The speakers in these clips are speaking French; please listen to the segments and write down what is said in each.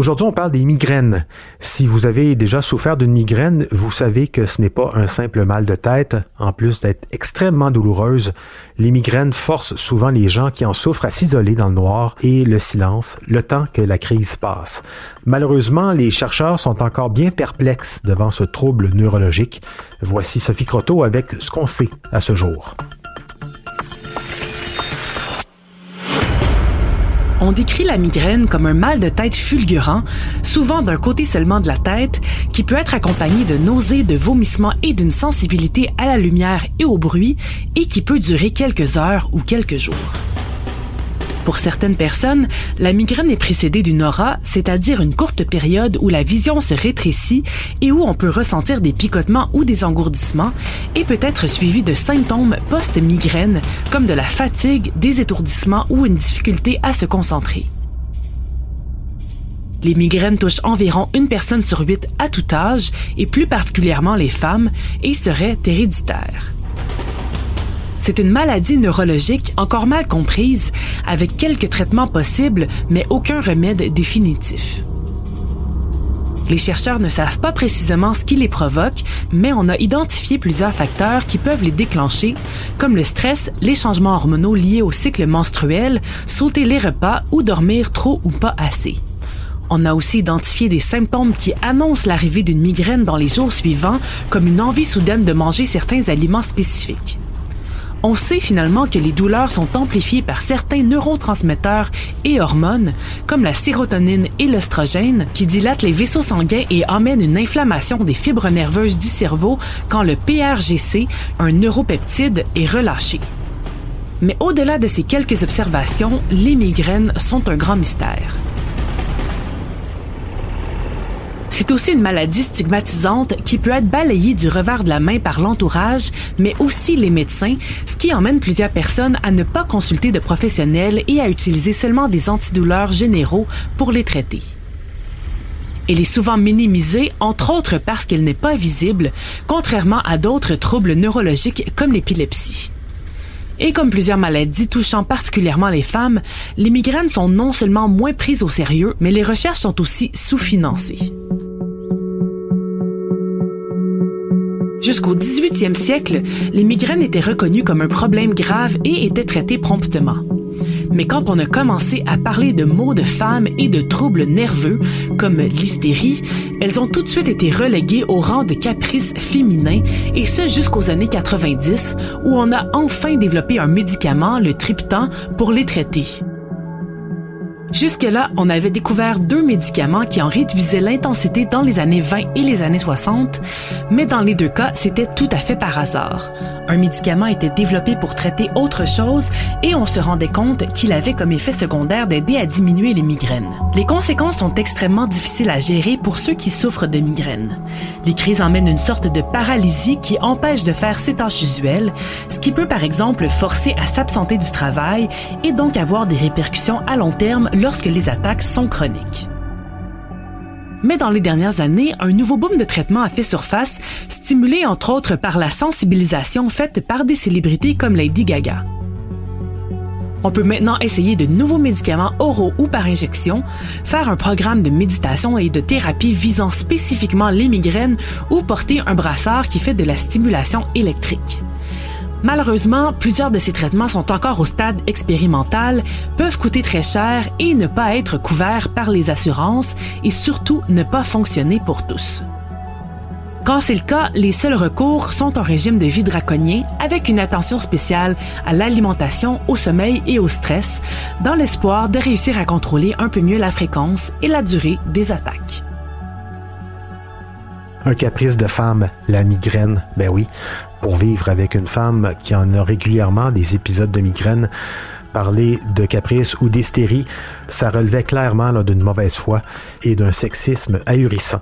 Aujourd'hui, on parle des migraines. Si vous avez déjà souffert d'une migraine, vous savez que ce n'est pas un simple mal de tête. En plus d'être extrêmement douloureuse, les migraines forcent souvent les gens qui en souffrent à s'isoler dans le noir et le silence le temps que la crise passe. Malheureusement, les chercheurs sont encore bien perplexes devant ce trouble neurologique. Voici Sophie Croteau avec ce qu'on sait à ce jour. On décrit la migraine comme un mal de tête fulgurant, souvent d'un côté seulement de la tête, qui peut être accompagné de nausées, de vomissements et d'une sensibilité à la lumière et au bruit, et qui peut durer quelques heures ou quelques jours. Pour certaines personnes, la migraine est précédée d'une aura, c'est-à-dire une courte période où la vision se rétrécit et où on peut ressentir des picotements ou des engourdissements, et peut être suivie de symptômes post-migraine comme de la fatigue, des étourdissements ou une difficulté à se concentrer. Les migraines touchent environ une personne sur huit à tout âge, et plus particulièrement les femmes, et seraient héréditaires. C'est une maladie neurologique encore mal comprise, avec quelques traitements possibles, mais aucun remède définitif. Les chercheurs ne savent pas précisément ce qui les provoque, mais on a identifié plusieurs facteurs qui peuvent les déclencher, comme le stress, les changements hormonaux liés au cycle menstruel, sauter les repas ou dormir trop ou pas assez. On a aussi identifié des symptômes qui annoncent l'arrivée d'une migraine dans les jours suivants, comme une envie soudaine de manger certains aliments spécifiques on sait finalement que les douleurs sont amplifiées par certains neurotransmetteurs et hormones, comme la sérotonine et l'œstrogène, qui dilatent les vaisseaux sanguins et amènent une inflammation des fibres nerveuses du cerveau quand le PRGC, un neuropeptide, est relâché. Mais au-delà de ces quelques observations, les migraines sont un grand mystère. C'est aussi une maladie stigmatisante qui peut être balayée du revers de la main par l'entourage, mais aussi les médecins, ce qui emmène plusieurs personnes à ne pas consulter de professionnels et à utiliser seulement des antidouleurs généraux pour les traiter. Elle est souvent minimisée, entre autres parce qu'elle n'est pas visible, contrairement à d'autres troubles neurologiques comme l'épilepsie. Et comme plusieurs maladies touchant particulièrement les femmes, les migraines sont non seulement moins prises au sérieux, mais les recherches sont aussi sous-financées. Jusqu'au 18e siècle, les migraines étaient reconnues comme un problème grave et étaient traitées promptement. Mais quand on a commencé à parler de maux de femmes et de troubles nerveux, comme l'hystérie, elles ont tout de suite été reléguées au rang de caprices féminins, et ce jusqu'aux années 90, où on a enfin développé un médicament, le triptan, pour les traiter. Jusque-là, on avait découvert deux médicaments qui en réduisaient l'intensité dans les années 20 et les années 60, mais dans les deux cas, c'était tout à fait par hasard. Un médicament était développé pour traiter autre chose et on se rendait compte qu'il avait comme effet secondaire d'aider à diminuer les migraines. Les conséquences sont extrêmement difficiles à gérer pour ceux qui souffrent de migraines. Les crises emmènent une sorte de paralysie qui empêche de faire ses tâches usuelles, ce qui peut par exemple forcer à s'absenter du travail et donc avoir des répercussions à long terme lorsque les attaques sont chroniques. Mais dans les dernières années, un nouveau boom de traitement a fait surface, stimulé entre autres par la sensibilisation faite par des célébrités comme Lady Gaga. On peut maintenant essayer de nouveaux médicaments oraux ou par injection, faire un programme de méditation et de thérapie visant spécifiquement les migraines ou porter un brassard qui fait de la stimulation électrique. Malheureusement, plusieurs de ces traitements sont encore au stade expérimental, peuvent coûter très cher et ne pas être couverts par les assurances et surtout ne pas fonctionner pour tous. Quand c'est le cas, les seuls recours sont un régime de vie draconien avec une attention spéciale à l'alimentation, au sommeil et au stress, dans l'espoir de réussir à contrôler un peu mieux la fréquence et la durée des attaques. Un caprice de femme, la migraine, ben oui, pour vivre avec une femme qui en a régulièrement des épisodes de migraine. Parler de caprice ou d'hystérie, ça relevait clairement d'une mauvaise foi et d'un sexisme ahurissant.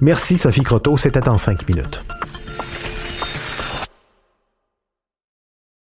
Merci Sophie Croteau, c'était en cinq minutes.